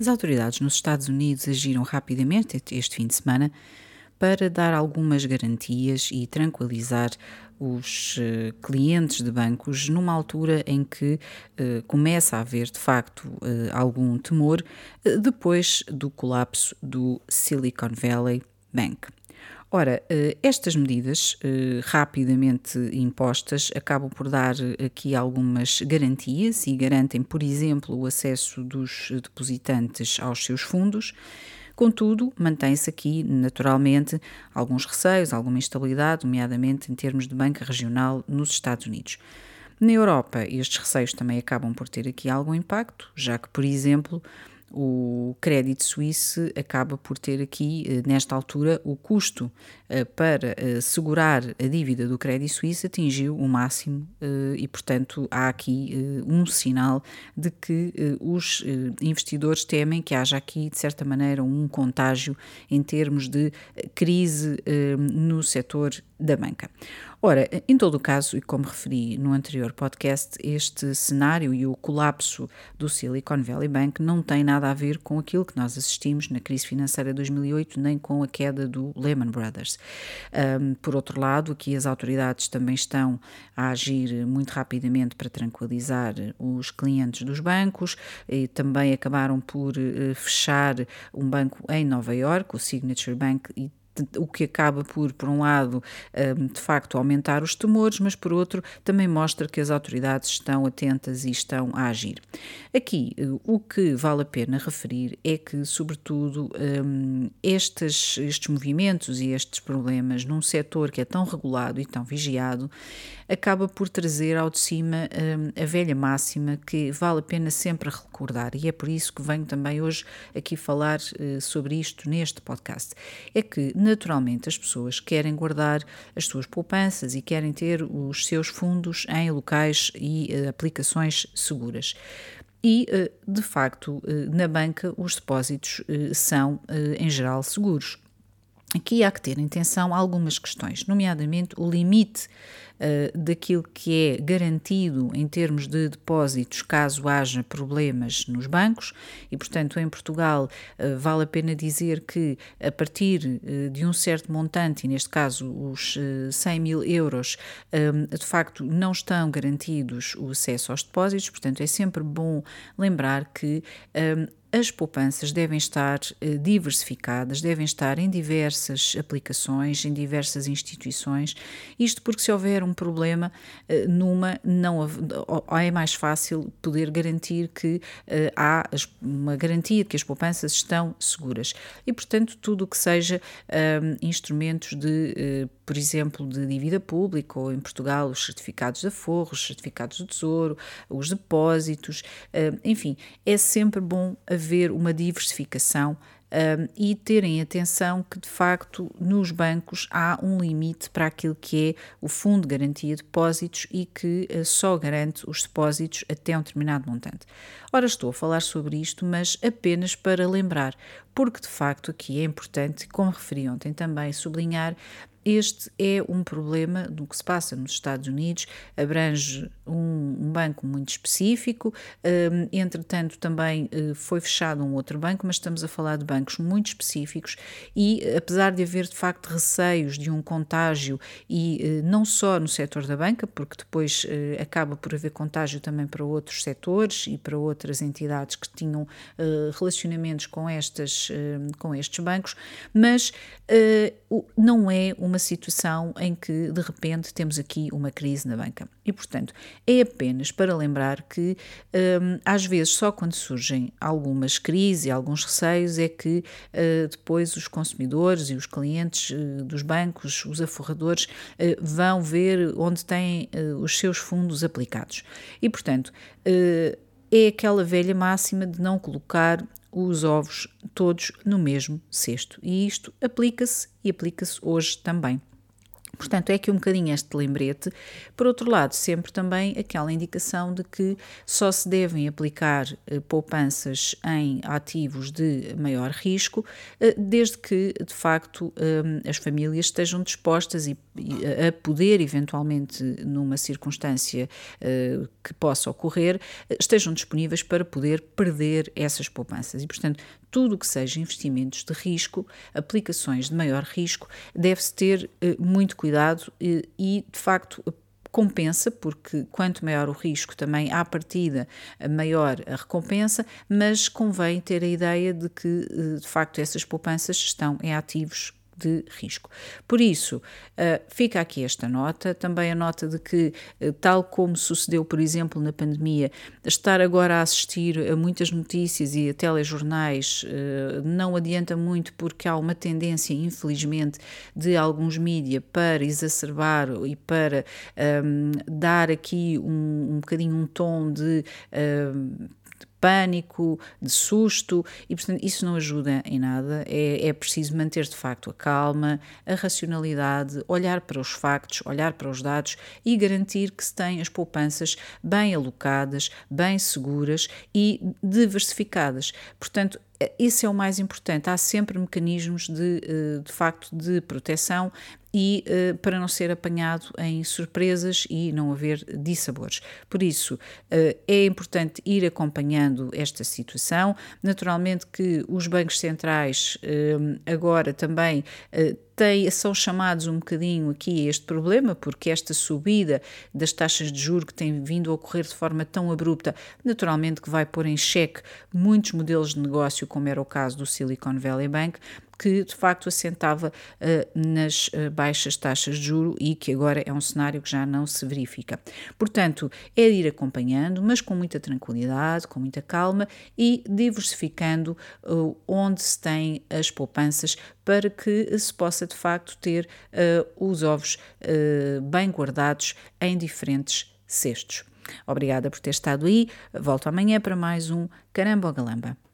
As autoridades nos Estados Unidos agiram rapidamente este fim de semana para dar algumas garantias e tranquilizar os uh, clientes de bancos numa altura em que uh, começa a haver de facto uh, algum temor depois do colapso do Silicon Valley Bank. Ora, estas medidas rapidamente impostas acabam por dar aqui algumas garantias e garantem, por exemplo, o acesso dos depositantes aos seus fundos. Contudo, mantém-se aqui, naturalmente, alguns receios, alguma instabilidade, nomeadamente em termos de banca regional nos Estados Unidos. Na Europa, estes receios também acabam por ter aqui algum impacto, já que, por exemplo, o crédito suíço acaba por ter aqui, eh, nesta altura, o custo eh, para eh, segurar a dívida do crédito suíço atingiu o máximo e, portanto, há aqui um sinal de que os investidores temem que haja aqui, de certa maneira, um contágio em termos de crise no setor da banca. Ora, em todo o caso, e como referi no anterior podcast, este cenário e o colapso do Silicon Valley Bank não tem nada a ver com aquilo que nós assistimos na crise financeira de 2008, nem com a queda do Lehman Brothers. Um, por outro lado, aqui as autoridades também estão a agir muito rapidamente para tranquilizar os clientes dos bancos e também acabaram por uh, fechar um banco em Nova York, o Signature Bank, e o que acaba por, por um lado, hum, de facto aumentar os temores, mas por outro também mostra que as autoridades estão atentas e estão a agir. Aqui, o que vale a pena referir é que, sobretudo, hum, estes, estes movimentos e estes problemas num setor que é tão regulado e tão vigiado, acaba por trazer ao de cima hum, a velha máxima que vale a pena sempre recordar, e é por isso que venho também hoje aqui falar eh, sobre isto neste podcast. É que, naturalmente, as pessoas querem guardar as suas poupanças e querem ter os seus fundos em locais e uh, aplicações seguras. E, uh, de facto, uh, na banca os depósitos são, em geral, seguros. Aqui há que ter em atenção algumas questões, nomeadamente o limite uh, daquilo que é garantido em termos de depósitos caso haja problemas nos bancos. E, portanto, em Portugal uh, vale a pena dizer que a partir uh, de um certo montante, e neste caso os 100 mil euros, de facto não estão garantidos o acesso aos depósitos, portanto é sempre bom lembrar que as poupanças devem estar eh, diversificadas, devem estar em diversas aplicações, em diversas instituições. Isto porque, se houver um problema eh, numa, não é mais fácil poder garantir que eh, há uma garantia de que as poupanças estão seguras. E, portanto, tudo o que seja instrumentos de, por exemplo, de dívida pública, ou em Portugal, os certificados de aforro, os certificados do tesouro, os depósitos, enfim, é sempre bom haver uma diversificação um, e terem atenção que, de facto, nos bancos há um limite para aquilo que é o Fundo de Garantia de Depósitos e que uh, só garante os depósitos até um determinado montante. Ora, estou a falar sobre isto, mas apenas para lembrar, porque de facto aqui é importante, como referi ontem também, sublinhar este é um problema do que se passa nos Estados Unidos, abrange um, um banco muito específico, um, entretanto, também uh, foi fechado um outro banco, mas estamos a falar de bancos muito específicos e, apesar de haver de facto receios de um contágio, e uh, não só no setor da banca, porque depois uh, acaba por haver contágio também para outros setores e para outras entidades que tinham relacionamentos com, estas, com estes bancos, mas não é uma uma situação em que de repente temos aqui uma crise na banca. E, portanto, é apenas para lembrar que um, às vezes só quando surgem algumas crises e alguns receios é que uh, depois os consumidores e os clientes uh, dos bancos, os aforradores, uh, vão ver onde têm os seus fundos aplicados. E, portanto, é aquela velha máxima de não colocar os ovos todos no mesmo cesto. E isto aplica-se e aplica-se hoje também. Portanto, é aqui um bocadinho este lembrete. Por outro lado, sempre também aquela indicação de que só se devem aplicar eh, poupanças em ativos de maior risco, eh, desde que, de facto, eh, as famílias estejam dispostas e a poder eventualmente numa circunstância que possa ocorrer, estejam disponíveis para poder perder essas poupanças. E, portanto, tudo o que seja investimentos de risco, aplicações de maior risco, deve-se ter uh, muito cuidado e, de facto, compensa, porque quanto maior o risco, também à partida maior a recompensa, mas convém ter a ideia de que, eh, de facto, essas poupanças estão em ativos de risco. Por isso, uh, fica aqui esta nota, também a nota de que, uh, tal como sucedeu, por exemplo, na pandemia, estar agora a assistir a muitas notícias e a telejornais uh, não adianta muito porque há uma tendência, infelizmente, de alguns mídias para exacerbar e para um, dar aqui um, um bocadinho um tom de pânico, de susto, e portanto isso não ajuda em nada. É, é preciso manter de facto a calma, a racionalidade, olhar para os factos, olhar para os dados e garantir que se tem as poupanças bem alocadas, bem seguras e diversificadas. Portanto, isso é o mais importante. Há sempre mecanismos de, eh, de facto de proteção e uh, para não ser apanhado em surpresas e não haver dissabores. Por isso, uh, é importante ir acompanhando esta situação. Naturalmente que os bancos centrais uh, agora também tem, são chamados um bocadinho aqui a este problema, porque esta subida das taxas de juro que tem vindo a ocorrer de forma tão abrupta, naturalmente que vai pôr em xeque muitos modelos de negócio, como era o caso do Silicon Valley Bank, que de facto assentava uh, nas uh, baixas taxas de juro e que agora é um cenário que já não se verifica. Portanto, é ir acompanhando, mas com muita tranquilidade, com muita calma e diversificando uh, onde se tem as poupanças para que se possa de facto ter os ovos bem guardados em diferentes cestos. Obrigada por ter estado aí. Volto amanhã para mais um Caramba Galamba.